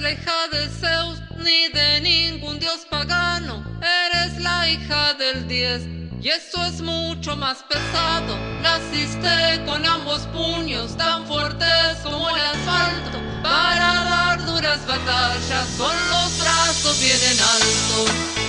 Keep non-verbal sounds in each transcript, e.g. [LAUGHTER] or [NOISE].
la hija de Zeus ni de ningún dios pagano, eres la hija del 10 y eso es mucho más pesado. Naciste con ambos puños tan fuertes como el asfalto para dar duras batallas con los brazos bien en alto.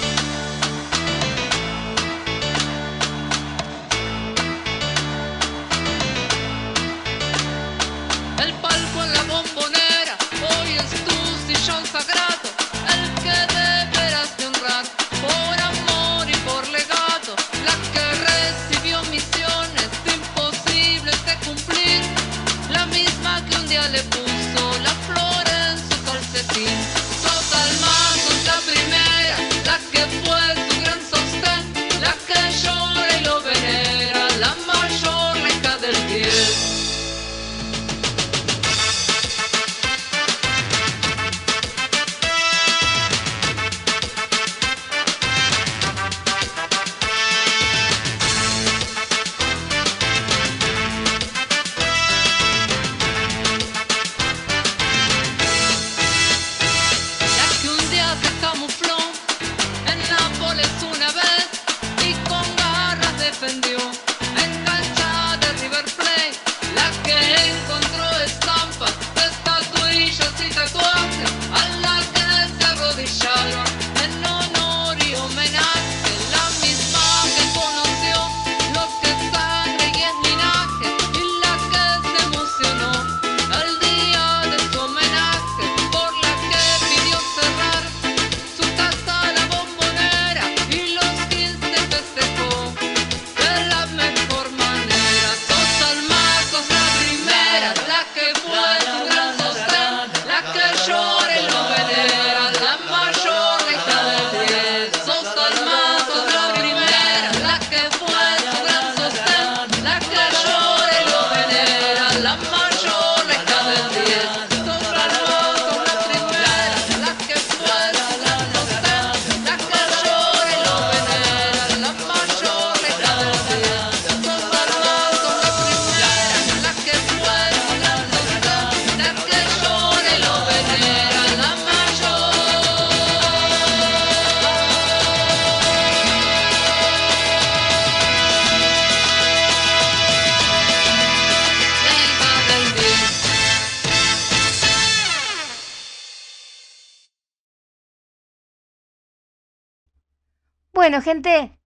Bueno, gente,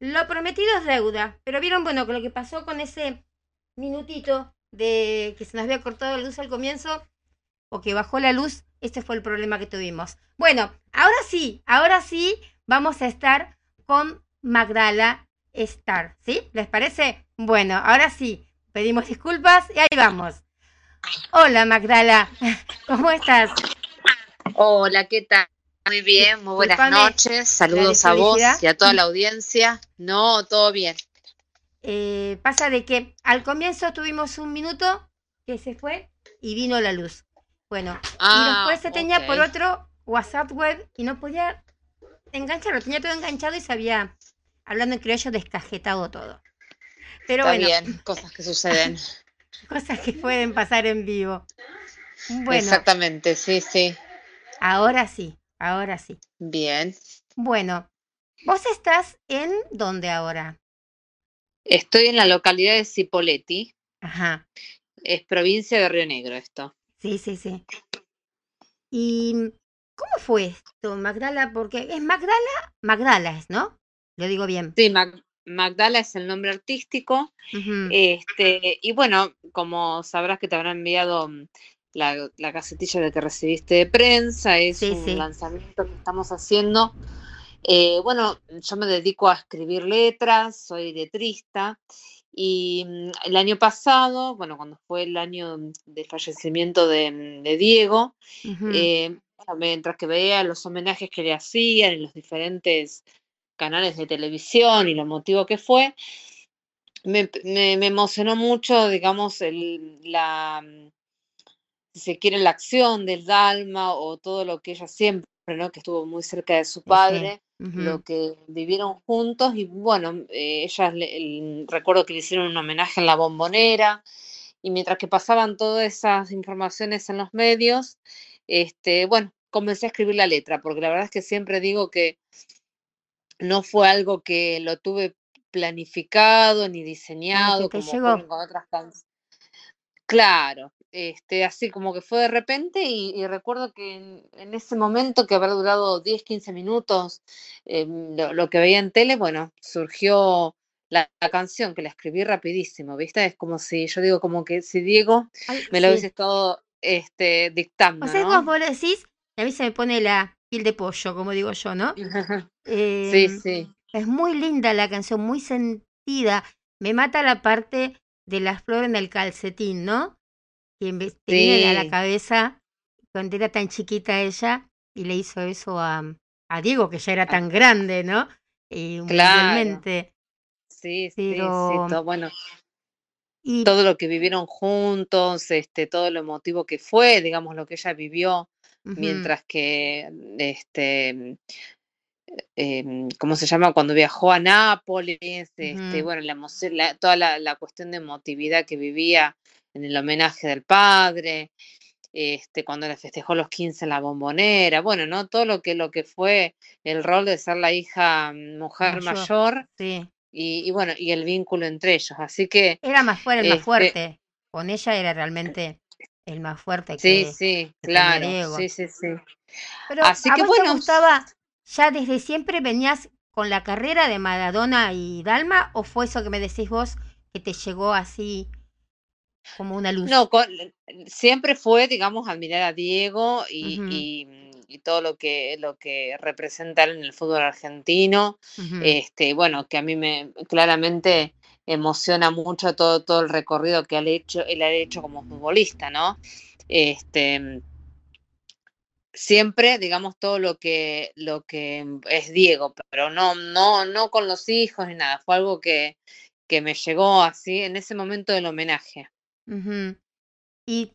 lo prometido es deuda. Pero vieron, bueno, lo que pasó con ese minutito de que se nos había cortado la luz al comienzo o que bajó la luz, este fue el problema que tuvimos. Bueno, ahora sí, ahora sí vamos a estar con Magdala Star, ¿sí? ¿Les parece? Bueno, ahora sí, pedimos disculpas y ahí vamos. Hola Magdala, [LAUGHS] ¿cómo estás? Hola, ¿qué tal? Muy bien, muy buenas noches. Saludos a vos y a toda la audiencia. No, todo bien. Eh, pasa de que al comienzo tuvimos un minuto que se fue y vino la luz. Bueno, y ah, después se tenía por otro WhatsApp web y no podía engancharlo. Tenía todo enganchado y se había, hablando en criollo, descajetado todo. Pero Está bien, cosas que suceden. [LAUGHS] cosas que pueden pasar en vivo. Bueno, Exactamente, sí, sí. Ahora sí. Ahora sí. Bien. Bueno, ¿vos estás en dónde ahora? Estoy en la localidad de Cipolletti. Ajá. Es provincia de Río Negro esto. Sí, sí, sí. ¿Y cómo fue esto, Magdala? Porque es Magdala, Magdala es, ¿no? Lo digo bien. Sí, Magdala es el nombre artístico. este, y bueno, como sabrás que te habrán enviado la, la, casetilla de que recibiste de prensa, es un lanzamiento que estamos haciendo. Eh, bueno, yo me dedico a escribir letras, soy letrista y mm, el año pasado, bueno, cuando fue el año de fallecimiento de, Diego, eh, mientras que veía los homenajes que le hacían en los diferentes canales de televisión y lo motivo que fue, me, me emocionó mucho, digamos, el, la, mm, si se quiere, la acción del Dalma o todo lo que ella siempre, ¿no? que estuvo muy cerca de su padre, lo que vivieron juntos y bueno, eh, ella recuerdo que le hicieron un homenaje en la bombonera y mientras que pasaban todas esas informaciones en los medios, este, bueno, comencé a escribir la letra, porque la verdad es que siempre digo que no fue algo que lo tuve planificado ni diseñado como con otras canciones. Claro, este, así como que fue de repente y, recuerdo que en, ese momento que habrá durado 10, 15 minutos em, lo, que veía en tele, bueno, surgió la, canción que la escribí rapidísimo, ¿viste? Es como si, yo digo como que si Diego me lo hubiese estado este, dictando. O sea, ¿no? vos decís, a mí se me pone la piel de pollo, como digo yo, ¿no? [LAUGHS] sí, em, sí. Es muy linda la canción, muy sentida. Me mata la parte de las flores en el calcetín, ¿no? Que me viene a la cabeza cuando era tan chiquita ella y le hizo eso a, a Diego, que ya era tan grande, ¿no? Y claro. Sí, sí, sí, todo, bueno. Y, todo lo que vivieron juntos, este, todo lo emotivo que fue, digamos, lo que ella vivió, mientras que este eh, ¿cómo se llama? Cuando viajó a Nápoles, este, bueno, la, toda la, cuestión de emotividad que vivía en el homenaje del padre, este, cuando le festejó los 15 en la bombonera, bueno, ¿no? Todo lo que, lo que fue el rol de ser la hija mm, mujer mayor, sí. y, bueno, y el vínculo entre ellos. Así que. Era más fuerte, el más este fuerte. Con ella era realmente el más fuerte que. Sí, sí, claro. Sí, sí, sí. Pero Así que bueno. Te gustaba ¿Ya desde siempre venías con la carrera de Maradona y Dalma o fue eso que me decís vos que te llegó así como una luz? No, siempre fue, digamos, admirar a Diego y, todo lo que, lo que representa en el fútbol argentino. este, bueno, que a mí me claramente emociona mucho todo, todo el recorrido que ha hecho, él ha hecho como futbolista, ¿no? Este, siempre, digamos, todo lo que, lo que es Diego, pero no, no, no con los hijos ni nada. Fue algo que, que me llegó así en ese momento del homenaje. Y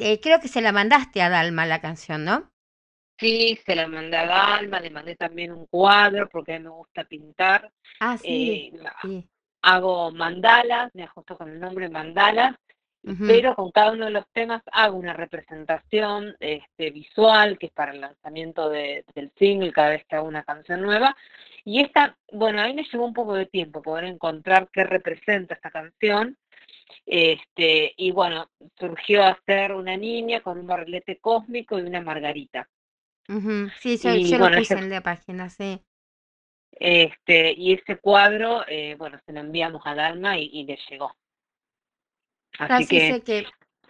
eh, creo que se la mandaste a Dalma la canción, ¿no? Sí, se la mandé a Dalma, le mandé también un cuadro porque a mí me gusta pintar. Ah, sí. Eh, hago mandalas, me ajusto con el nombre mandalas pero con cada uno de los temas hago una representación este, visual, que es para el lanzamiento del single, cada vez que hago una canción nueva. Y esta, bueno, a mí me llevó un poco de tiempo poder encontrar qué representa esta canción. Este, y bueno, surgió a ser una niña con un barrilete cósmico y una margarita. Sí, yo, lo puse en la página, sí. Este, y ese cuadro, eh, bueno, se lo enviamos a Dalma y le llegó. Así que... sé que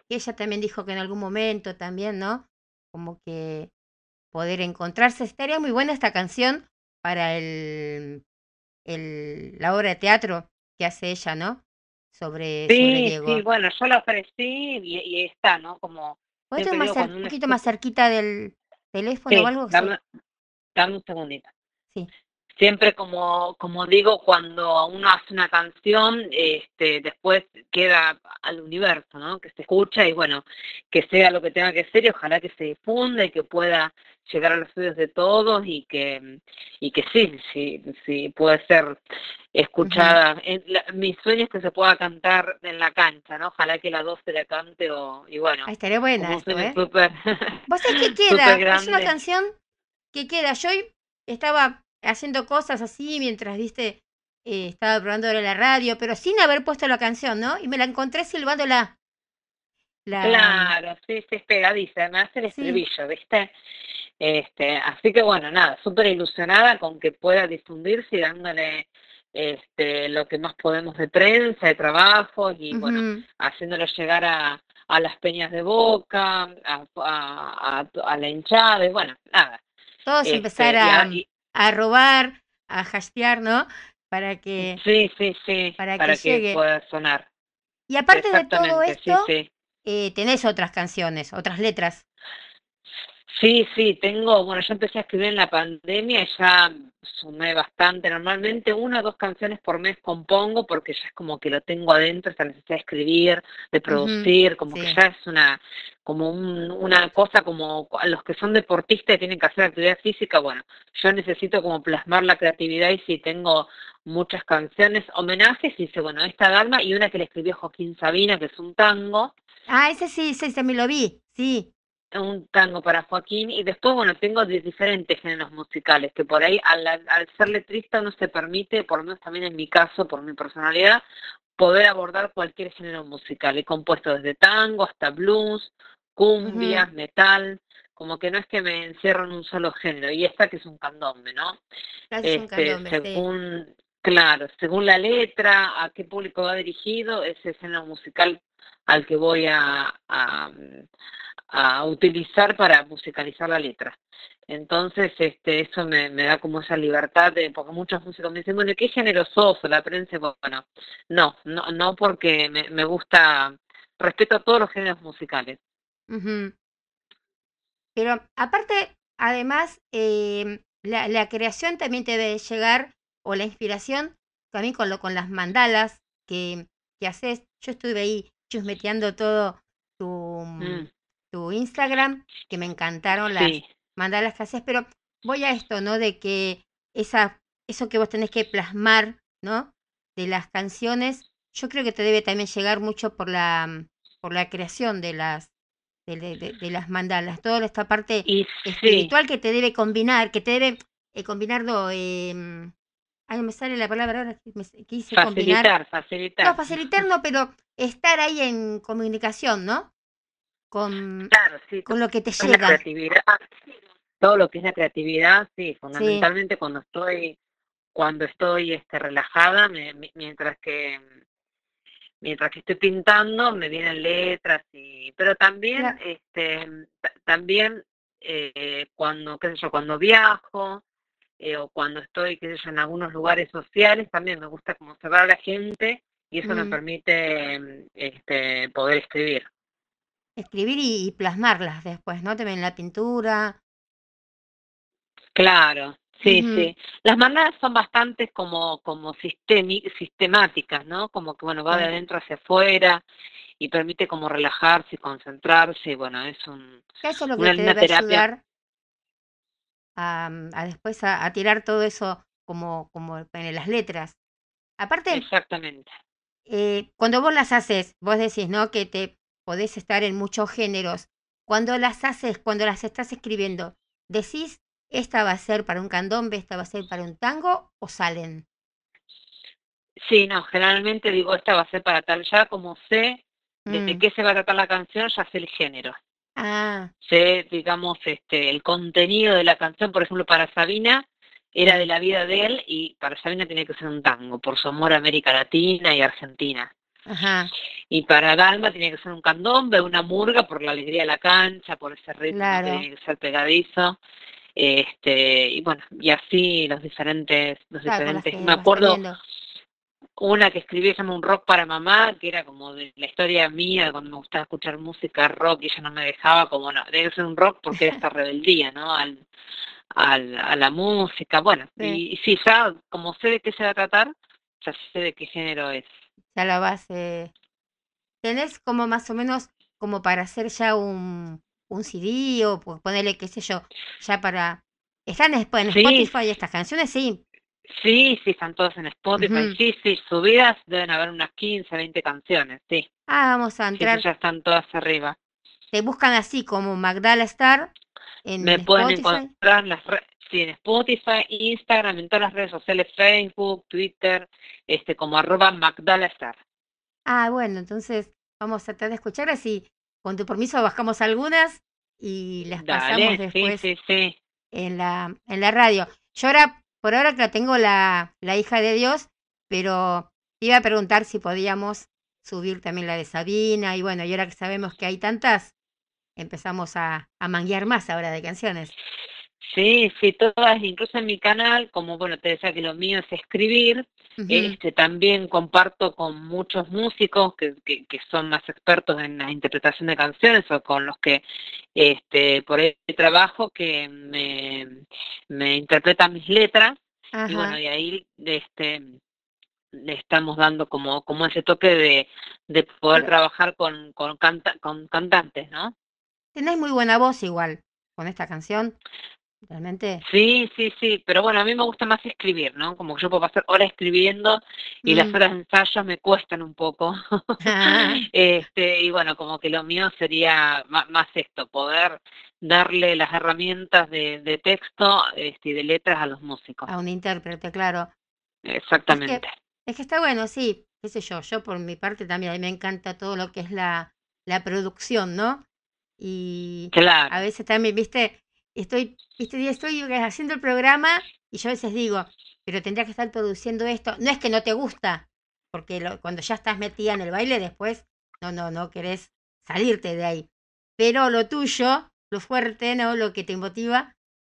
ella también dijo que en algún momento también, ¿no? Como que poder encontrarse. Estaría muy buena esta canción para el, el la obra de teatro que hace ella, ¿no? Sobre, sí, Sí, bueno, yo la ofrecí y, está, ¿no? Como... ¿Puedes estar un poquito más cerquita del teléfono o algo? Dame, dame un segundito. Sí siempre como, como digo, cuando uno hace una canción, este, después queda al universo, ¿no? Que se escucha y bueno, que sea lo que tenga que ser y ojalá que se difunda y que pueda llegar a los estudios de todos y que, y que sí, sí, sí puede ser escuchada. mi sueño es que se pueda cantar en la cancha, ¿no? Ojalá que la 12 la cante o, y bueno. estaría buena esto, ¿eh? ¿Vos sabés qué [LAUGHS] queda? Es una canción que queda. Yo estaba haciendo cosas así mientras, viste, eh, estaba probando la radio, pero sin haber puesto la canción, ¿no? Y me la encontré silbándola. La... Claro, sí, sí, es pegadiza, además el estribillo, ¿viste? Este, así que bueno, nada, súper ilusionada con que pueda difundirse y dándole este, lo que más podemos de prensa, de trabajo y bueno, haciéndolo llegar a, a las peñas de boca, a, a, a, la hinchada, y bueno, nada. Todos este, empezar a, a robar, a hastear, ¿no? Para que, sí, sí, sí, para, que, pueda sonar. Y aparte de todo esto, Eh, tenés otras canciones, otras letras. Sí, sí, tengo, bueno, yo empecé a escribir en la pandemia y ya sumé bastante. Normalmente una o dos canciones por mes compongo porque ya es como que lo tengo adentro, esta necesidad de escribir, de producir, como que ya es una como una cosa como los que son deportistas y tienen que hacer actividad física, bueno, yo necesito como plasmar la creatividad y sí tengo muchas canciones, homenajes, y dice, bueno, esta Dalma y una que le escribió Joaquín Sabina, que es un tango. Ah, ese sí, ese, ese me lo vi, sí. Un tango para Joaquín y después, bueno, tengo diferentes géneros musicales que por ahí al, al ser letrista no se permite, por lo menos también en mi caso, por mi personalidad, poder abordar cualquier género musical. He compuesto desde tango hasta blues, cumbia, metal, como que no es que me encierro en un solo género. Y esta que es un candombe, ¿no? Este, según, Claro, según la letra, a qué público va dirigido, ese género musical al que voy a, a, utilizar para musicalizar la letra. Entonces, este, eso me, me, da como esa libertad de, porque muchos músicos me dicen, bueno, ¿qué género sos? La prensa, bueno, no, no, no porque me, gusta, respeto a todos los géneros musicales. Pero aparte, además, eh, la, la, creación también te debe llegar, o la inspiración, también con, lo, con las mandalas que, que haces. Yo estuve ahí chusmeteando todo tu, mm. tu Instagram, que me encantaron las mandalas que haces, pero voy a esto, ¿no? De que esa, eso que vos tenés que plasmar, ¿no? De las canciones, yo creo que te debe también llegar mucho por la, por la creación de las, de, las mandalas, toda esta parte espiritual que te debe combinar, que te debe eh, combinar, no, eh, ay, me sale la palabra ahora, quise facilitar, Facilitar, No, facilitar no, pero estar ahí en comunicación, ¿no? Con, con lo que te llega. Creatividad, todo lo que es la creatividad, sí, fundamentalmente cuando estoy cuando estoy este, relajada, mientras que mientras que estoy pintando me vienen letras y pero también este también eh, cuando qué sé yo cuando viajo eh, o cuando estoy qué sé yo en algunos lugares sociales también me gusta como observar a la gente y eso me mm. permite este poder escribir escribir y, plasmarlas después no también la pintura claro Sí, sí. Las mandalas son bastantes como, como sistemáticas, ¿no? Como que, bueno, va de adentro hacia afuera y permite como relajarse y concentrarse. Y bueno, es un, eso es lo que una te debe ayudar a, a después a, tirar todo eso como, como en las letras. Aparte, Exactamente. Eh, cuando vos las haces, vos decís, ¿no? Que te podés estar en muchos géneros. Cuando las haces, cuando las estás escribiendo, decís ¿Esta va a ser para un candombe, esta va a ser para un tango o salen? Sí, no, generalmente digo, esta va a ser para tal, ya como sé desde mm. qué se va a tratar la canción, ya sé el género. Ah. Sé, digamos, este, el contenido de la canción, por ejemplo, para Sabina era de la vida de él y para Sabina tenía que ser un tango, por su amor a América Latina y Argentina. Ajá. Y para Dalma tenía que ser un candombe, una murga por la alegría de la cancha, por ese ritmo que tenía que ser pegadizo. Este, y bueno, y así los diferentes, los diferentes, me acuerdo una que escribí se llama Un rock para mamá, que era como de la historia mía, cuando me gustaba escuchar música rock y ella no me dejaba, como no, debe ser un rock porque era esta rebeldía, ¿no? Al, al, a la música, bueno, Y, sí, ya como sé de qué se va a tratar, ya sé de qué género es. Ya la base. ¿Tenés como más o menos como para hacer ya un, un CD o ponerle, qué sé yo, ya para... ¿Están en Spotify estas canciones? Sí. Sí, sí, están todas en Spotify. Sí, sí, subidas deben haber unas 15, 20 canciones, sí. Ah, vamos a entrar. ya están todas arriba. Te buscan así como Magdala Star en Me pueden encontrar en las sí, en Spotify, Instagram, en todas las redes sociales, Facebook, Twitter, este como arroba Magdala Star. Ah, bueno, entonces vamos a tratar de escuchar así con tu permiso bajamos algunas y las pasamos después En, la, en la radio. Yo ahora, por ahora la tengo la, la hija de Dios, pero iba a preguntar si podíamos subir también la de Sabina y bueno, y ahora que sabemos que hay tantas, empezamos a, a manguear más ahora de canciones. Sí, sí, todas, incluso en mi canal, como bueno, te decía que lo mío es escribir, este, también comparto con muchos músicos que, que, que, son más expertos en la interpretación de canciones o con los que este, por el trabajo que me, me interpretan mis letras y bueno, y ahí este, le estamos dando como, como ese toque de, de poder trabajar con, con, canta, con cantantes, ¿no? Tenés muy buena voz igual con esta canción. Realmente. Sí, sí, sí, pero bueno, a mí me gusta más escribir, ¿no? Como que yo puedo pasar horas escribiendo y las mm. horas de ensayo me cuestan un poco. [LAUGHS] este, y bueno, como que lo mío sería más, esto, poder darle las herramientas de, de texto este, y de letras a los músicos. A un intérprete, claro. Exactamente. Es que, está bueno, sí, qué sé yo, yo por mi parte también, a mí me encanta todo lo que es la, la producción, ¿no? Y claro. a veces también, viste, estoy, viste, estoy haciendo el programa y yo a veces digo, pero tendría que estar produciendo esto. No es que no te gusta, porque cuando ya estás metida en el baile después, no, no, no querés salirte de ahí. Pero lo tuyo, lo fuerte, ¿no? Lo que te motiva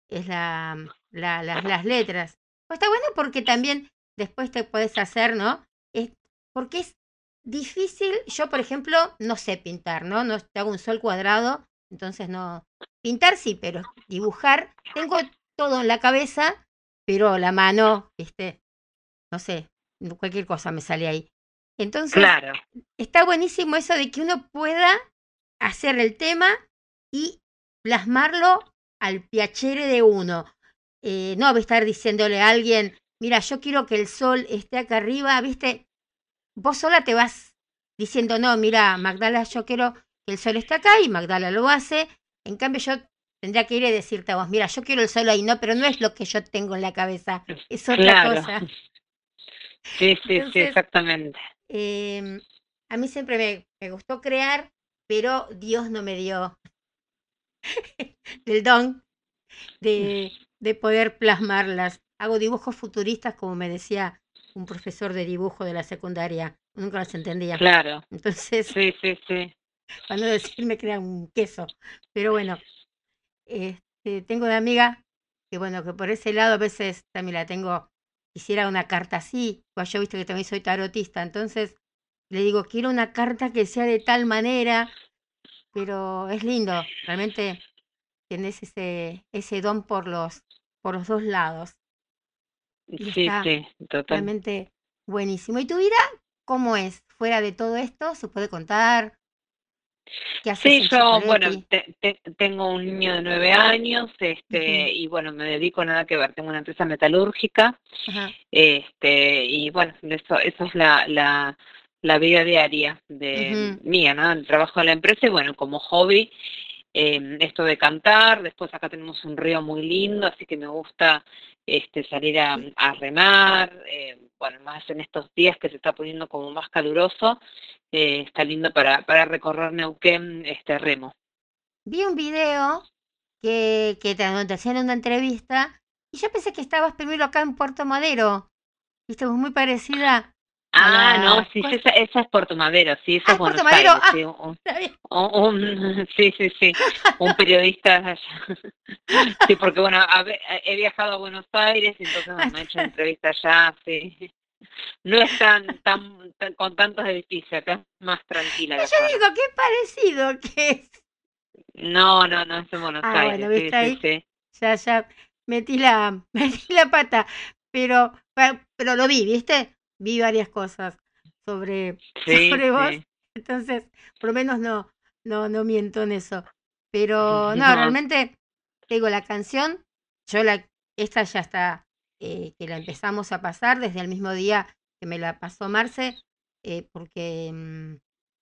es la, la, las letras. Pues está bueno porque también después te puedes hacer, ¿no? Es, porque es difícil, yo por ejemplo no sé pintar, ¿no? No te hago un sol cuadrado, entonces no. Pintar sí, pero dibujar, tengo todo en la cabeza, pero la mano, este, no sé, cualquier cosa me sale ahí. Entonces, claro. está buenísimo eso de que uno pueda hacer el tema y plasmarlo al piacere de uno. Eh, no estar diciéndole a alguien, mira, yo quiero que el sol esté acá arriba, viste, vos sola te vas diciendo, no, mira, Magdala, yo quiero que el sol esté acá y Magdala lo hace. En cambio, yo tendría que ir y decirte a vos, mira, yo quiero el sol ahí, no, pero no es lo que yo tengo en la cabeza, es otra cosa. [LAUGHS] Sí, sí, sí, exactamente. Em, a mí siempre me, me, gustó crear, pero Dios no me dio [LAUGHS] el don de, de poder plasmarlas. Hago dibujos futuristas, como me decía un profesor de dibujo de la secundaria. Nunca los entendía. Claro. Entonces, sí, sí, sí. [LAUGHS] Para no decirme que era un queso. Pero bueno, este, tengo una amiga que bueno, que por ese lado a veces también la tengo, quisiera una carta así, pues yo viste que también soy tarotista, entonces le digo, quiero una carta que sea de tal manera, pero es lindo, realmente tienes ese, ese don por los, por los dos lados. sí, sí, totalmente buenísimo. ¿Y tu vida cómo es? Fuera de todo esto, ¿se puede contar? Sí, yo, bueno, tengo un niño de nueve años, este, y bueno, me dedico a nada que ver, tengo una empresa metalúrgica, este, y bueno, eso, eso es la, la, la vida diaria de mía, ¿no? El trabajo de la empresa y bueno, como hobby, eh, esto de cantar, después acá tenemos un río muy lindo, así que me gusta este, salir a, a remar, eh, bueno, más en estos días que se está poniendo como más caluroso, eh, está lindo para, para recorrer Neuquén este remo. Vi un video que, que te, hacían una entrevista y yo pensé que estabas primero acá en Puerto Madero. Viste, muy parecida Ah, no, sí, esa, esa, es Puerto Madero, sí, esa ah, es Buenos Aires. sí, un, [LAUGHS] sí, sí, sí, un periodista [LAUGHS] Sí, porque bueno, he viajado a Buenos Aires, entonces me he hecho entrevistas allá, sí. No es tan, tan, con tantos edificios, acá es más tranquila. Yo digo, qué parecido que es. No, no, no es en Buenos ah, Aires. Bueno, ¿viste sí, Sí, Ya, ya, metí la, [LAUGHS] metí la pata, pero, pero lo vi, ¿viste? Vi varias cosas sobre, [LAUGHS] sobre vos. Entonces, por lo menos no, no, no miento en eso. Pero no, realmente tengo la canción, yo la, esta ya está, eh, que la empezamos a pasar desde el mismo día que me la pasó Marce, eh, porque mm,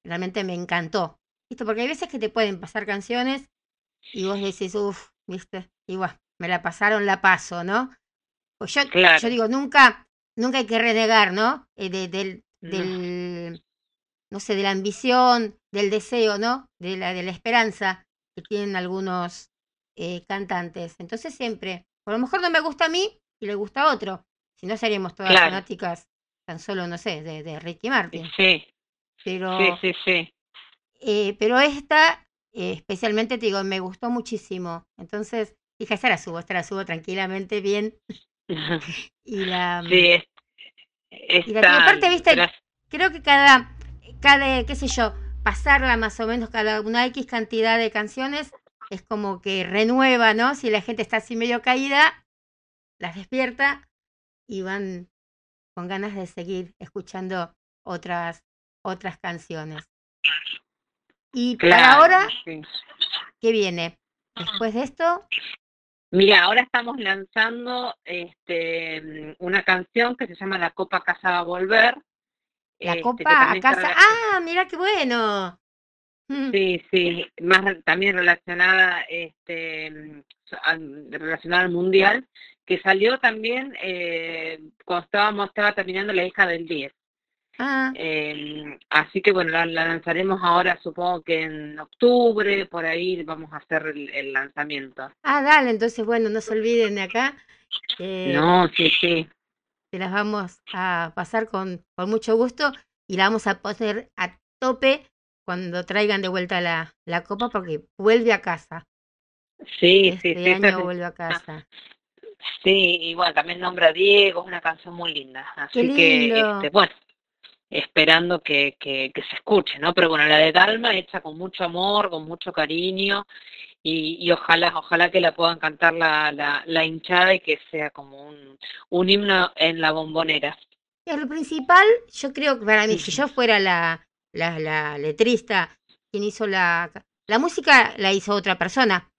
realmente me encantó. ¿Viste? Porque hay veces que te pueden pasar canciones y vos decís, uff, viste, y me la pasaron, la paso, ¿no? Pues yo, yo digo, nunca, nunca hay que renegar, ¿no? Eh, de, del, del, no sé, de la ambición, del deseo, ¿no? De la, de la esperanza que tienen algunos eh, cantantes. Entonces siempre, por lo mejor no me gusta a mí y le gusta a otro. Si no seríamos todas fanáticas tan solo, no sé, de, de Ricky Martin. Sí. Pero, sí, sí, sí. Eh, pero esta, especialmente te digo, me gustó muchísimo. Entonces, dije, esta la subo, esta la subo tranquilamente, bien. [LAUGHS] y la... Sí, y la aparte, viste, creo que cada, cada, qué sé yo, pasarla más o menos cada una X cantidad de canciones es como que renueva, ¿no? Si la gente está así medio caída, las despierta y van con ganas de seguir escuchando otras otras canciones. Y para ahora, ¿qué viene? Después de esto, Mira, ahora estamos lanzando este, una canción que se llama La Copa Casa va a Volver. La este, Copa a Casa. Ah, mira qué bueno. Mm. Sí, sí, más también relacionada, este, relacionada al mundial, que salió también eh, cuando estábamos, estaba terminando la hija del 10. Ah. Em, así que bueno, la, lanzaremos ahora, supongo que en octubre, por ahí vamos a hacer el, lanzamiento. Ah, dale, entonces bueno, no se olviden de acá. no, sí, sí. Te las vamos a pasar con, con mucho gusto y la vamos a poner a tope cuando traigan de vuelta la, la copa porque vuelve a casa. Sí, sí, sí. año vuelve a casa. Sí, igual también nombra a Diego, es una canción muy linda. Así que, este, bueno, esperando que, que, se escuche, ¿no? Pero bueno, la de Dalma hecha con mucho amor, con mucho cariño y, y ojalá, ojalá que la puedan cantar la, la, la hinchada y que sea como un, un himno en la bombonera. Y lo principal, yo creo que para mí, si yo fuera la, la, la letrista, quien hizo la, la música la hizo otra persona.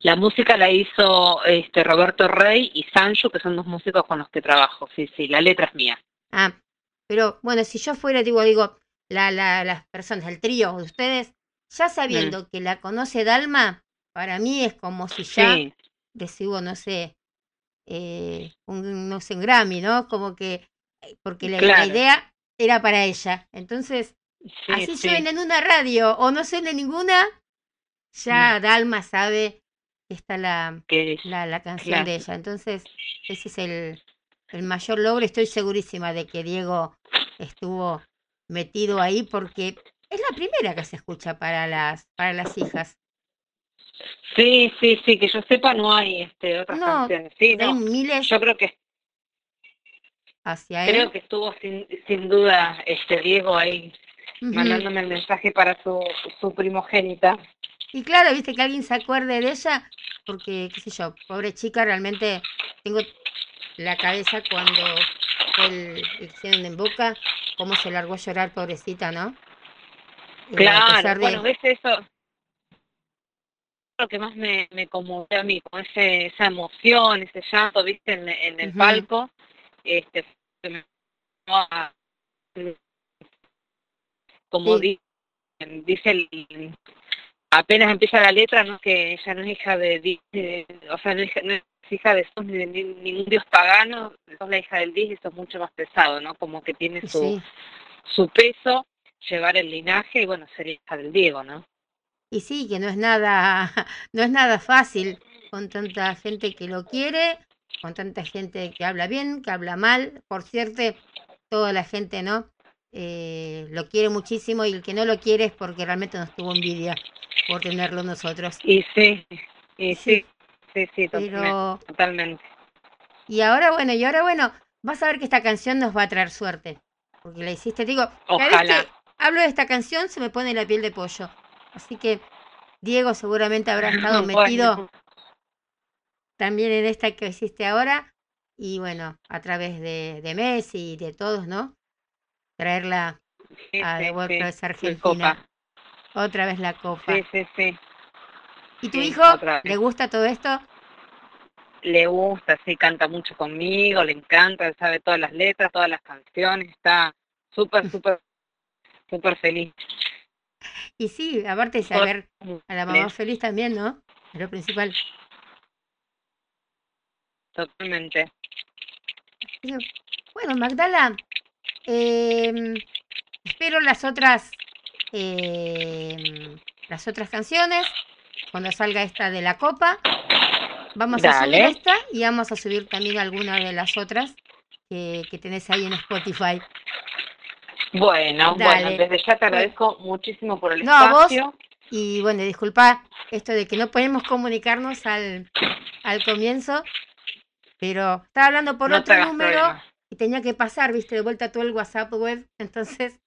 La música la hizo este Roberto Rey y Sancho, que son dos músicos con los que trabajo. Sí, sí, la letra es mía. Ah, pero bueno, si yo fuera, digo, digo, la, la, las personas, el trío de ustedes, ya mm. sabiendo que la conoce Dalma, para mí es como si ya recibo, no sé, eh, un, no sé, un Grammy, ¿no? Como que, eh, porque la, idea era para ella. Entonces, así suena en una radio o no suena en ninguna, ya mm. Dalma sabe que está la, la, la, canción de ella. Entonces, ese es el, el mayor logro. Estoy segurísima de que Diego estuvo metido ahí porque es la primera que se escucha para las para las hijas. Sí, sí, sí, que yo sepa no hay este otras canciones. Sí, no. miles. Yo creo que hacia creo que estuvo sin, sin duda este Diego ahí mandándome el mensaje para su, su primogénita. Y claro, viste que alguien se acuerde de ella, porque, qué sé yo, pobre chica, realmente tengo la cabeza cuando el, el en boca, cómo se largó a llorar, pobrecita, ¿no? Claro, bueno, ves eso, lo que más me, me conmovió a mí, con ese, esa emoción, ese llanto, viste, en, en el palco, este, como dice, dice el, apenas empieza la letra, no que ella no es hija de, o sea, no es, hija de Sos ni de ningún dios pagano, sos la hija del dios y eso es mucho más pesado, ¿no? Como que tiene su, su peso llevar el linaje y bueno, ser hija del Diego, ¿no? Y sí, que no es nada, [LAUGHS] no es nada fácil con tanta gente que lo quiere, con tanta gente que habla bien, que habla mal, por cierto, toda la gente, ¿no? Eh, lo quiere muchísimo y el que no lo quiere es porque realmente nos tuvo envidia por tenerlo nosotros. Y sí, y sí, sí, sí, totalmente. Y ahora, bueno, y ahora, bueno, vas a ver que esta canción nos va a traer suerte. Porque la hiciste, digo, cada vez que hablo de esta canción se me pone la piel de pollo. Así que Diego seguramente habrá [LAUGHS] estado metido también en esta que hiciste ahora. Y bueno, a través de, de Messi y de todos, ¿no? Traerla a The World Argentina. Otra vez la copa. Sí, sí, sí. ¿Y tu hijo le gusta todo esto? Le gusta, sí, canta mucho conmigo, le encanta, sabe todas las letras, todas las canciones, está súper, [LAUGHS] súper, súper feliz. Y sí, aparte de saber a la mamá feliz también, ¿no? Es lo principal. Totalmente. Bueno, Magdala, eh, espero las otras eh, las otras canciones cuando salga esta de la copa. Vamos a subir esta y vamos a subir también alguna de las otras que, que tenés ahí en Spotify. Bueno, bueno, desde ya te agradezco muchísimo por el no, espacio. Vos, y bueno, disculpa esto de que no podemos comunicarnos al, al comienzo, pero estaba hablando por otro número y tenía que pasar, viste, de vuelta todo el WhatsApp web, [LAUGHS] entonces,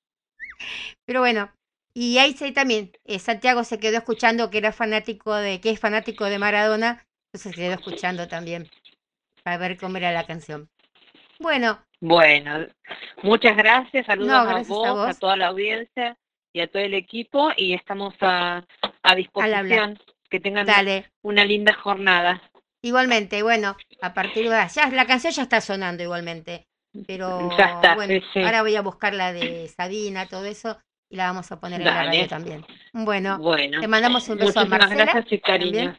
pero bueno, y ahí sí también, eh, Santiago se quedó escuchando que era fanático de, que es fanático de Maradona, entonces se quedó escuchando también para ver cómo era la canción. Bueno. Bueno, muchas gracias, saludos a, vos, a, toda la audiencia y a todo el equipo y estamos a, a disposición. Que tengan una linda jornada. Igualmente, bueno, a partir de ya la canción ya está sonando igualmente. Pero bueno, ahora voy a buscar la de Sabina, todo eso, y la vamos a poner en la radio también. Bueno, te mandamos un beso a Marcela. Gracias y cariño.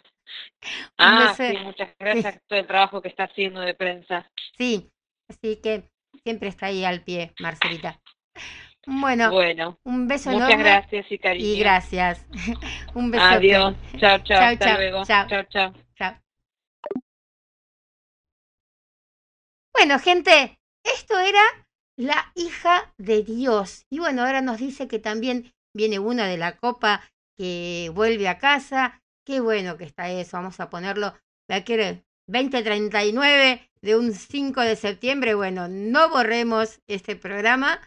Ah, sí, muchas gracias por todo el trabajo que está haciendo de prensa. Sí, así que siempre está ahí al pie, Marcelita. Bueno, bueno un beso muchas gracias y cariño. Y gracias. [LAUGHS] un beso. Adiós. Chao, chao. Hasta luego. Chao, chao. chao. Bueno, gente, esto era la hija de Dios. Y bueno, ahora nos dice que también viene una de la copa que vuelve a casa. Qué bueno que está eso. Vamos a ponerlo. La quiere 2039 de un 5 de septiembre. Bueno, no borremos este programa,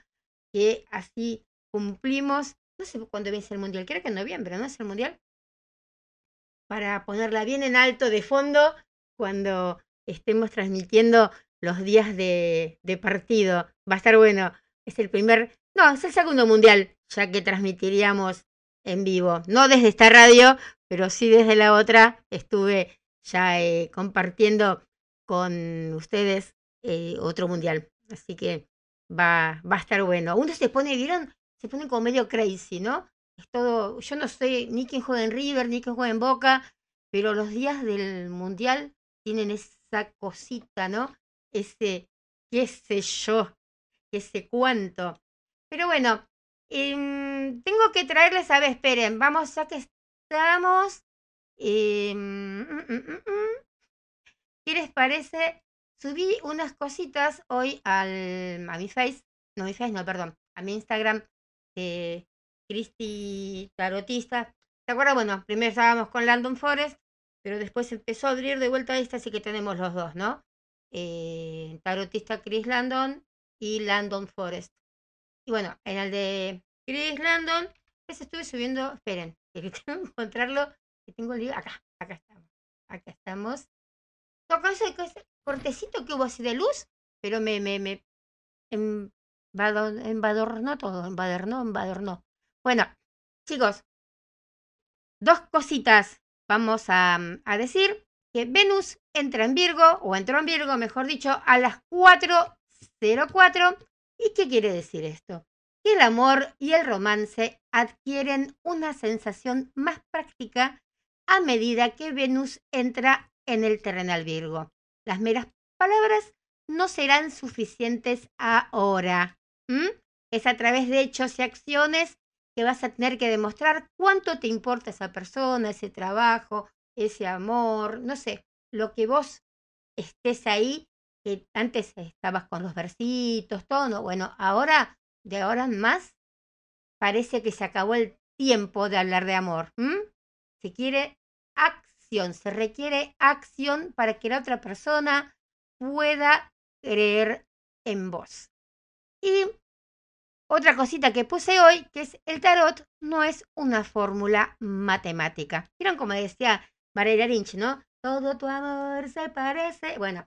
que así cumplimos. No sé cuándo viene el mundial, creo que en noviembre, ¿no es el mundial? Para ponerla bien en alto de fondo cuando estemos transmitiendo los días de, partido. Va a estar bueno. Es el primer, no, es el segundo mundial, ya que transmitiríamos en vivo. No desde esta radio, pero sí desde la otra. Estuve ya eh, compartiendo con ustedes eh, otro mundial. Así que va, va a estar bueno. Uno se pone, ¿vieron? Se pone como medio crazy, ¿no? Es todo, yo no sé ni quién juega en River, ni quién juega en Boca, pero los días del mundial tienen esa cosita, ¿no? Ese qué sé yo, qué sé cuánto. Pero bueno, em, tengo que traerles, a ver, esperen, vamos, ya que estamos. Em, mm, mm, mm, ¿Qué les parece? Subí unas cositas hoy al, a mi Face, no mi Face, no, perdón, a mi Instagram de Cristi Tarotista. ¿Se acuerdan? Bueno, primero estábamos con Landon Forest, pero después empezó a abrir de vuelta esta, así que tenemos los dos, ¿no? Eh, tarotista Chris Landon y Landon Forest. Y bueno, en el de Chris Landon, pues estuve subiendo, esperen, que [LAUGHS] tengo que encontrarlo, que tengo el libro, acá, acá estamos, acá estamos. Tocó ese, cortecito que hubo así de luz, pero me, me, me embadornó todo, embadernó, embadornó. Bueno, chicos, dos cositas vamos a decir que Venus entra en Virgo, o entró en Virgo, mejor dicho, a las 4.04. ¿Y qué quiere decir esto? Que el amor y el romance adquieren una sensación más práctica a medida que Venus entra en el terrenal Virgo. Las meras palabras no serán suficientes ahora. Es a través de hechos y acciones que vas a tener que demostrar cuánto te importa esa persona, ese trabajo, ese amor, no sé, lo que vos estés ahí, que antes estabas con los versitos, todo, ¿no? bueno, ahora, de ahora en más, parece que se acabó el tiempo de hablar de amor. Se quiere acción, se requiere acción para que la otra persona pueda creer en vos. Y otra cosita que puse hoy, que es el tarot, no es una fórmula matemática. ¿Vieron como decía Varela Lynch, ¿no? Todo tu amor se parece. Bueno,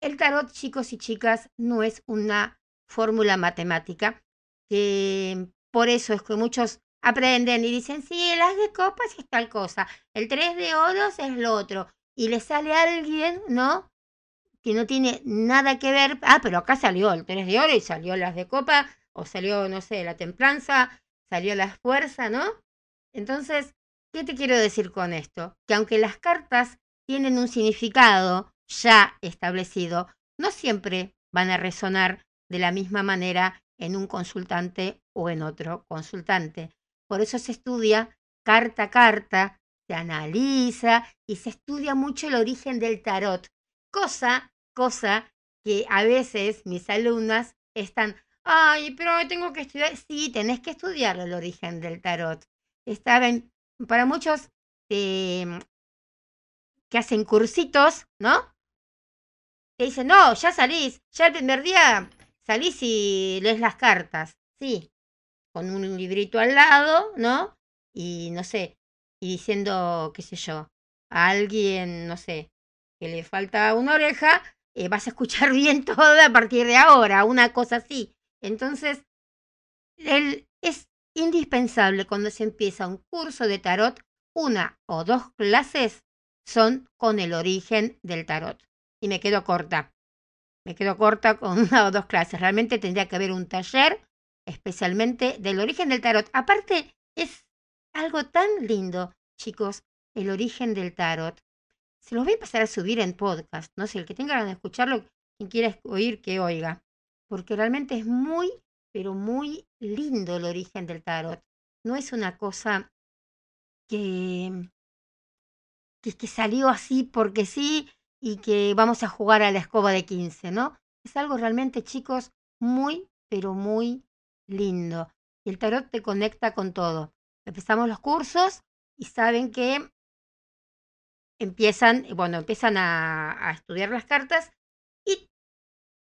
el tarot, chicos y chicas, no es una fórmula matemática, que por eso es que muchos aprenden y dicen, sí, el de copas es tal cosa, el tres de oros es lo otro, y le sale a alguien, ¿no? Que no tiene nada que ver, ah, pero acá salió el tres de oro y salió las de copa, o salió, no sé, la templanza, salió la fuerza, ¿no? Entonces, ¿Qué te quiero decir con esto? Que aunque las cartas tienen un significado ya establecido, no siempre van a resonar de la misma manera en un consultante o en otro consultante. Por eso se estudia carta a carta, se analiza y se estudia mucho el origen del tarot. Cosa, cosa que a veces mis alumnas están, ay, pero tengo que estudiar. Sí, tenés que estudiar el origen del tarot. Estaban para muchos em, que hacen cursitos, ¿no? Te dicen, no, ya salís, ya el primer día salís y lees las cartas, sí, con un librito al lado, ¿no? Y no sé, y diciendo, qué sé yo, a alguien, no sé, que le falta una oreja, eh, vas a escuchar [LAUGHS] bien todo a partir de ahora, una cosa así. Entonces, él es indispensable cuando se empieza un curso de tarot una o dos clases son con el origen del tarot. Y me quedo corta. Me quedo corta con una o dos clases. Realmente tendría que haber un taller especialmente del origen del tarot. Aparte, es algo tan lindo, chicos, el origen del tarot. Se los voy a empezar a subir en podcast, no sé, el que tenga ganas de escucharlo, quien quiera oír, que oiga. Porque realmente es muy, pero muy lindo el origen del tarot. No es una cosa que, que, salió así porque sí y que vamos a jugar a la escoba de 15, ¿no? Es algo realmente, chicos, muy, pero muy lindo. Y el tarot te conecta con todo. Empezamos los cursos y saben que empiezan, bueno, empiezan a, a estudiar las cartas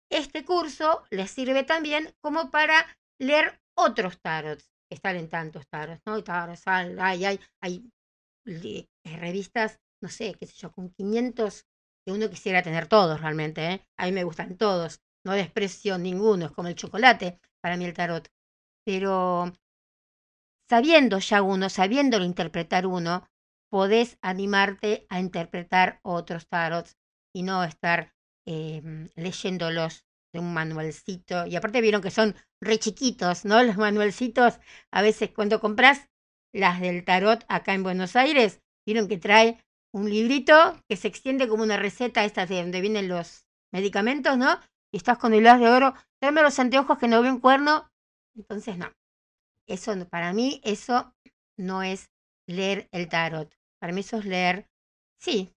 este curso les sirve también como para leer otros tarots. Están en tantos tarots, ¿no? Tarots, hay, hay, hay revistas, no sé, qué sé yo, con 500 que uno quisiera tener todos realmente. ¿eh? A mí me gustan todos, no desprecio ninguno, es como el chocolate para mí el tarot. Pero sabiendo ya uno, sabiéndolo interpretar uno, podés animarte a interpretar otros tarots y no estar eh, leyéndolos de un manualcito. Y aparte vieron que son re chiquitos, ¿no? [LAUGHS] Los manualcitos, a veces cuando compras las del tarot acá en Buenos Aires, vieron que trae un librito que se extiende como una receta, esta de donde vienen los medicamentos, ¿no? Y estás con el as de oro, tráeme los anteojos que no veo un cuerno. Entonces, no. Eso, para mí, eso no es leer el tarot. Para mí eso es leer, sí,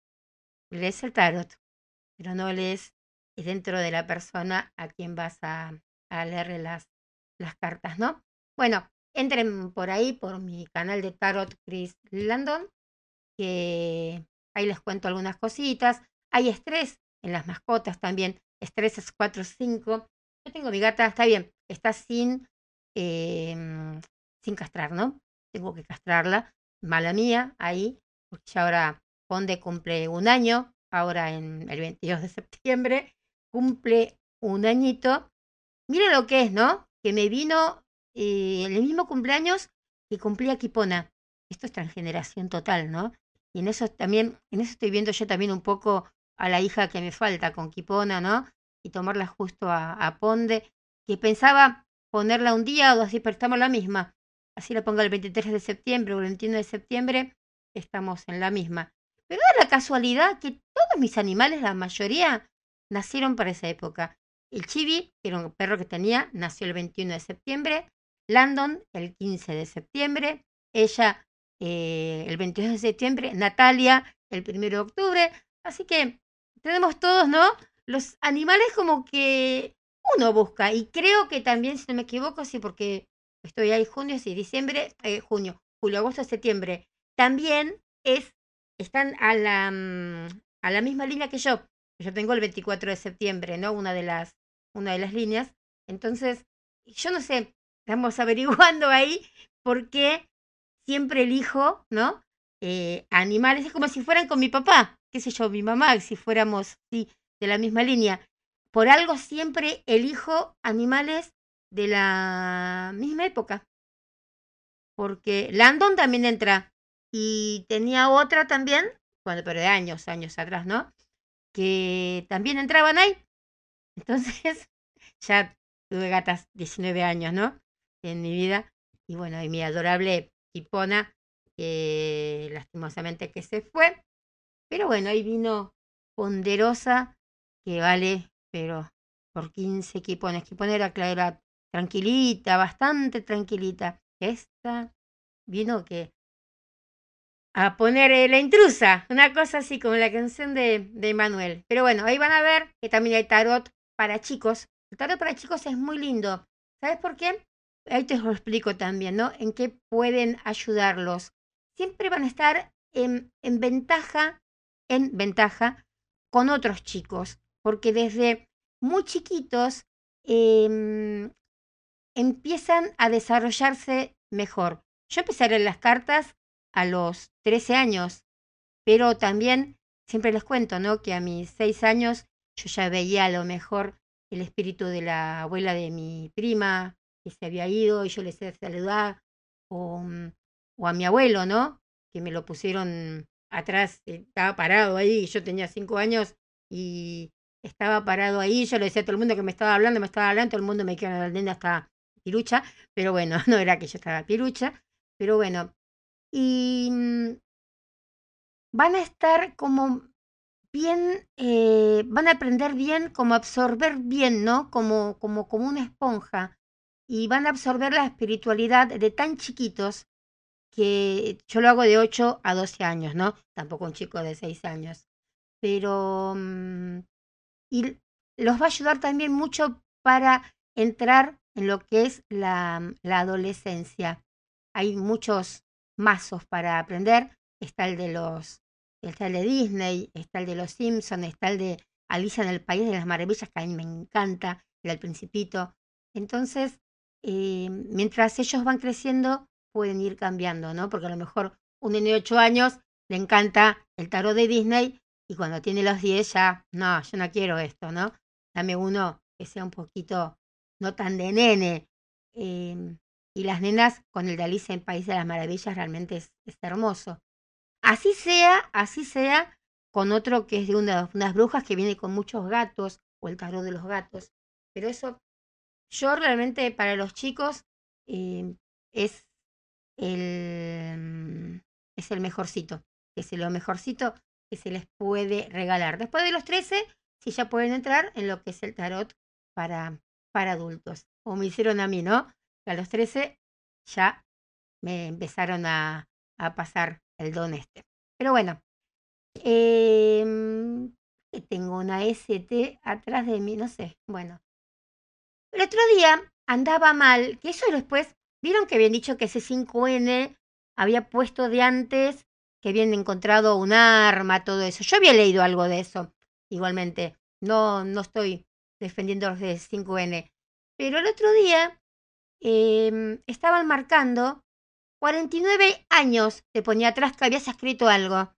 lees el tarot, pero no lees dentro de la persona a quien vas a, leerle las, las cartas, ¿no? Bueno, entren por ahí, por mi canal de Tarot Chris Landon, que ahí les cuento algunas cositas. Hay estrés en las mascotas también, estrés es 4 5. Yo tengo mi gata, está bien, está sin, em, sin castrar, ¿no? Tengo que castrarla, mala mía, ahí, porque ahora Conde cumple un año, ahora en el 22 de septiembre, cumple un añito. Mira lo que es, ¿no? Que me vino eh, el mismo cumpleaños que cumplía Kipona. Esto es transgeneración total, ¿no? Y en eso también, en eso estoy viendo yo también un poco a la hija que me falta con Kipona, ¿no? Y tomarla justo a, a Ponde, que pensaba ponerla un día o dos, pero estamos la misma. Así la pongo el 23 de septiembre o el 21 de septiembre, estamos en la misma. Pero es la casualidad que todos mis animales, la mayoría, nacieron para esa época. El Chibi, que era un perro que tenía, nació el 21 de septiembre. Landon, el 15 de septiembre. Ella, eh, el 22 de septiembre. Natalia, el 1 de octubre. Así que tenemos todos, ¿no? Los animales como que uno busca. Y creo que también, si no me equivoco, sí, porque estoy ahí junio, sí, diciembre, eh, junio, julio, agosto, septiembre. También es, están a la, mm, a la misma línea que yo. Yo tengo el 24 de septiembre, ¿no? Una de las, una de las líneas. Entonces, yo no sé, estamos [LAUGHS] averiguando ahí por qué siempre elijo, ¿no? Eh, animales, es como si fueran con mi papá, qué sé yo, mi mamá, si fuéramos sí, de la misma línea. Por algo siempre elijo animales de la misma época. Porque Landon también entra. Y tenía otra también, bueno, pero de años, años atrás, ¿no? que también entraban ahí. [LAUGHS] Entonces, ya tuve gatas 19 años, ¿no? En mi vida. Y bueno, y mi adorable Hipona, lastimosamente que se fue. Pero bueno, ahí vino Ponderosa, que vale, pero por 15 Kipones. Kipona era, era tranquilita, bastante tranquilita. Esta vino que a poner eh, la intrusa, una cosa así como la canción de, de Manuel. Pero bueno, ahí van a ver que también hay tarot para chicos. El tarot para chicos es muy lindo. ¿Sabes por qué? Ahí te lo explico también, ¿no? En qué pueden ayudarlos. Siempre van a estar en, en ventaja, en ventaja con otros chicos, porque desde muy chiquitos em, empiezan a desarrollarse mejor. Yo empezaré las cartas a los 13 años, pero también siempre les cuento, ¿no? Que a mis 6 años yo ya veía a lo mejor el espíritu de la abuela de mi prima que se había ido y yo les hacía saludar, o, mm, o a mi abuelo, ¿no? que me lo pusieron atrás, estaba parado ahí, yo tenía cinco años y estaba parado ahí, yo le decía a todo el mundo que me estaba hablando, me estaba hablando, todo el mundo me quedaba la nena hasta pirucha, pero bueno, [LAUGHS] no era que yo estaba pirucha, pero bueno, y mm, van a estar como bien, eh, van a aprender bien, como absorber bien, ¿no? Como, como, como una esponja. Y van a absorber la espiritualidad de tan chiquitos que yo lo hago de 8 a 12 años, ¿no? Tampoco un chico de 6 años. Pero... Mm, y los va a ayudar también mucho para entrar en lo que es la, la adolescencia. Hay muchos mazos para aprender. Está el de los está el de Disney, está el de Los Simpsons, está el de Alicia en el País de las Maravillas, que a mí me encanta, el del Principito. Entonces, eh, mientras ellos van creciendo, pueden ir cambiando, ¿no? Porque a lo mejor un niño de 8 años le encanta el tarot de Disney y cuando tiene los 10 ya, no, yo no quiero esto, ¿no? Dame uno que sea un poquito no tan de nene. Em, y las nenas con el de Alicia en País de las Maravillas realmente es hermoso. Así sea, así sea, con otro que es de una, unas brujas que viene con muchos gatos, o el tarot de los gatos. Pero eso, yo realmente para los chicos eh, es, el, es el mejorcito, es lo mejorcito que se les puede regalar. Después de los 13, sí ya pueden entrar en lo que es el tarot para, para adultos. Como me hicieron a mí, ¿no? A los 13 ya me empezaron a, a pasar el don este. Pero bueno, eh, tengo una ST atrás de mí, no sé, bueno. El otro día andaba mal, que eso después, vieron que habían dicho que ese 5N había puesto de antes, que habían encontrado un arma, todo eso. Yo había leído algo de eso, igualmente. No, no estoy defendiendo los de 5N. Pero el otro día eh, estaban marcando 49 años te ponía atrás que habías escrito algo.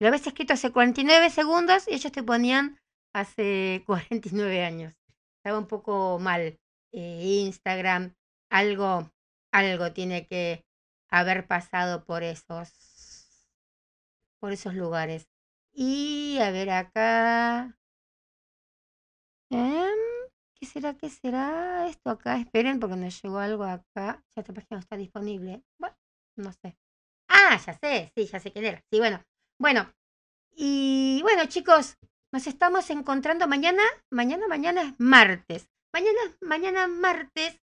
Lo habías escrito hace 49 segundos y ellos te ponían hace [LAUGHS] 49 años. Estaba un poco mal. Eh, Instagram, algo, algo tiene que haber pasado por esos, por esos lugares. Y a ver acá. Em, ¿Qué será? ¿Qué será esto acá? Esperen porque nos llegó algo acá. Ya esta página no está disponible. Bueno, no sé. Ah, ya sé, sí, ya sé quién era. Sí, bueno. Bueno, y bueno, chicos, nos estamos encontrando mañana. Mañana, mañana es martes. Mañana, mañana martes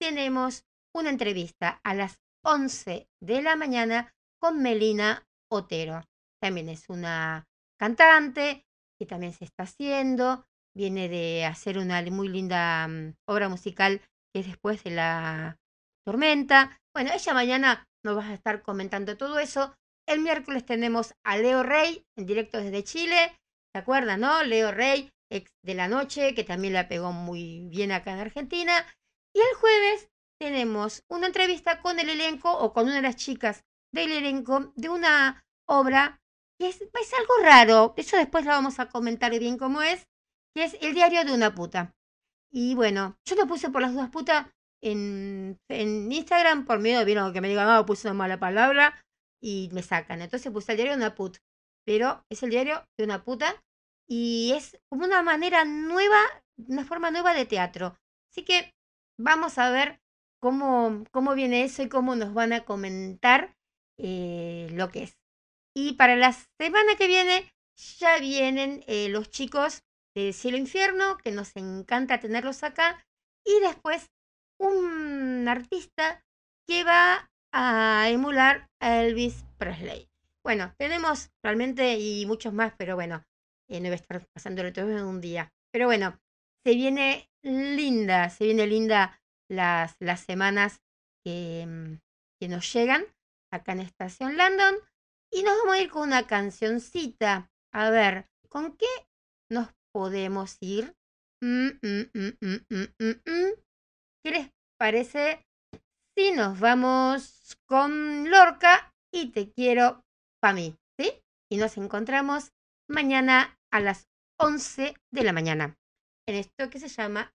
tenemos una entrevista a las 11 de la mañana con Melina Otero. También es una cantante que también se está haciendo viene de hacer una muy linda mm, obra musical que es después de la tormenta. Bueno, ella mañana nos va a estar comentando todo eso. El miércoles tenemos a Leo Rey en directo desde Chile. ¿Se acuerdan, no? Leo Rey, ex de la noche, que también la pegó muy bien acá en Argentina. Y el jueves tenemos una entrevista con el elenco o con una de las chicas del elenco de una obra que es, es algo raro. Eso después lo vamos a comentar bien cómo es que es El diario de una puta. Y bueno, yo lo puse por las dudas puta en, en Instagram por miedo, vieron que me digan, ah, puse una mala palabra y me sacan. Entonces puse el diario de una puta. Pero es el diario de una puta y es como una manera nueva, una forma nueva de teatro. Así que vamos a ver cómo, cómo viene eso y cómo nos van a comentar eh, lo que es. Y para la semana que viene ya vienen eh, los chicos de Cielo Infierno, que nos encanta tenerlos acá, y después un artista que va a emular a Elvis Presley. Bueno, tenemos realmente y muchos más, pero bueno, eh, no voy a estar pasándolo todo en un día. Pero bueno, se viene linda, se viene linda las, las semanas que, mm, que nos llegan acá en Estación London. Y nos vamos a ir con una cancioncita. A ver, ¿con qué nos podemos ir. Mm, mm, mm, ¿Qué les parece si nos vamos con Lorca y te quiero para mí? ¿Sí? Y nos encontramos mañana a las 11 de la mañana en esto que se llama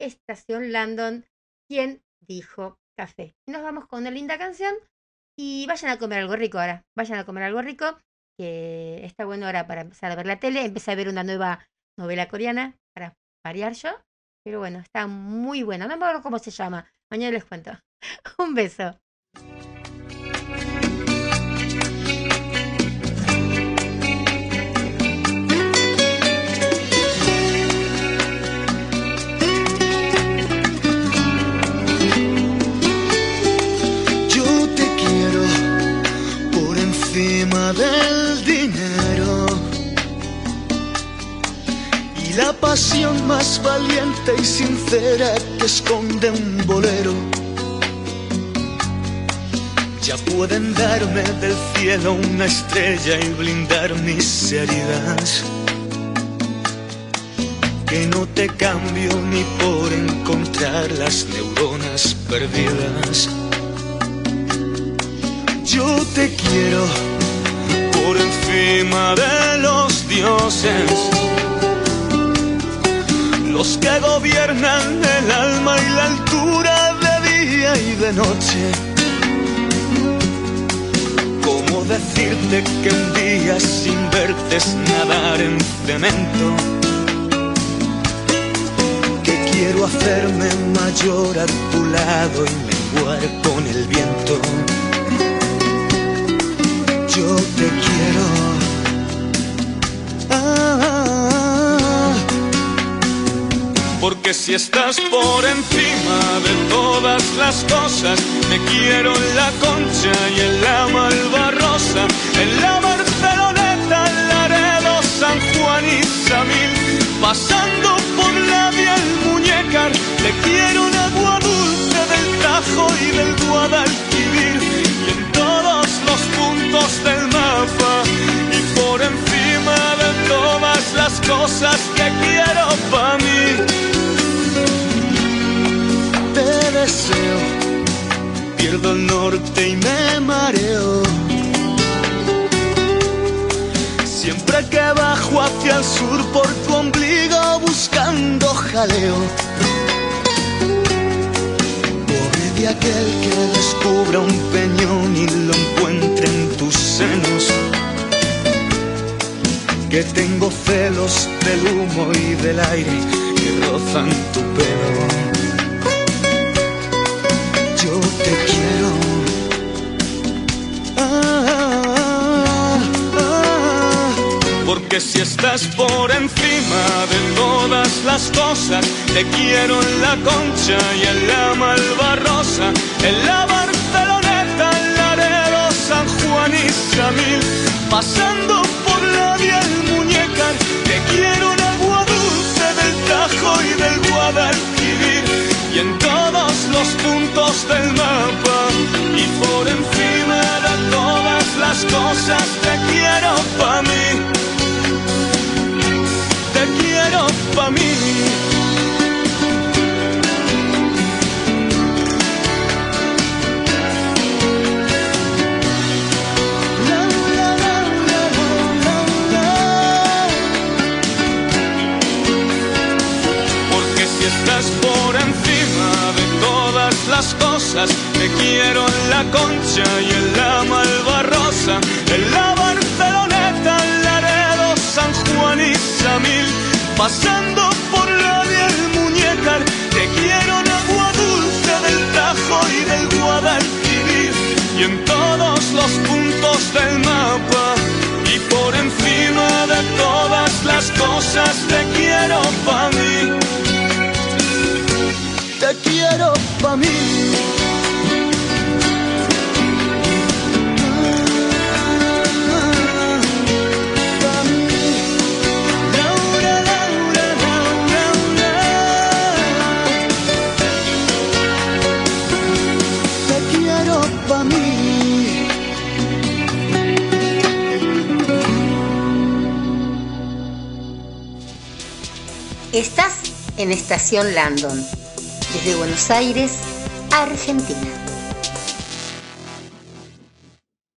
Estación Landon, quien dijo café. Nos vamos con una linda canción Y vayan a comer algo rico ahora. Vayan a comer algo rico. Que está bueno ahora para empezar a ver la tele. Empecé a ver una nueva novela coreana para variar yo. Pero bueno, está muy buena. No me acuerdo cómo se llama. Mañana les cuento. [LAUGHS] Un beso. del la pasión más valiente y sincera que esconde un bolero. Ya pueden darme del cielo una estrella y blindar mis heridas. Que no te cambio ni por encontrar las neuronas perdidas. Yo te quiero por encima de los dioses, los que gobiernan el alma y la altura de día y de noche. ¿Cómo decirte que un día sin verte es nadar en cemento? Que quiero hacerme mayor a tu lado y menguar con el viento yo te quiero. Porque si estás por encima de todas las cosas, me quiero en la concha y en la malvarrosa, en la Barceloneta, en Laredo, San Juan y Samil, pasando por la el Muñecar, te quiero en agua dulce del Tajo y del Guadalquivir los puntos del mapa y por encima de todas las cosas que quiero para mí. Deseo, pierdo el norte y me mareo. Siempre que bajo hacia el sur por tu ombligo buscando jaleo de aquel que descubra un peñón y lo encuentre en tus senos. Que tengo celos del humo y del aire que rozan tu pelo. Porque si estás por encima de todas las cosas, te quiero en la concha y en la malvarrosa, en la Barceloneta, en Laredo, San Juan y Samil, pasando por la el Muñecar, te quiero en agua dulce del Tajo y del Guadalquivir, y en todos los puntos del mapa, y por encima de todas las cosas, te quiero pa' mí. Te quiero pa' mí. las cosas. Te quiero en la concha y en las cosas en Estación Landon desde Buenos Aires, Argentina.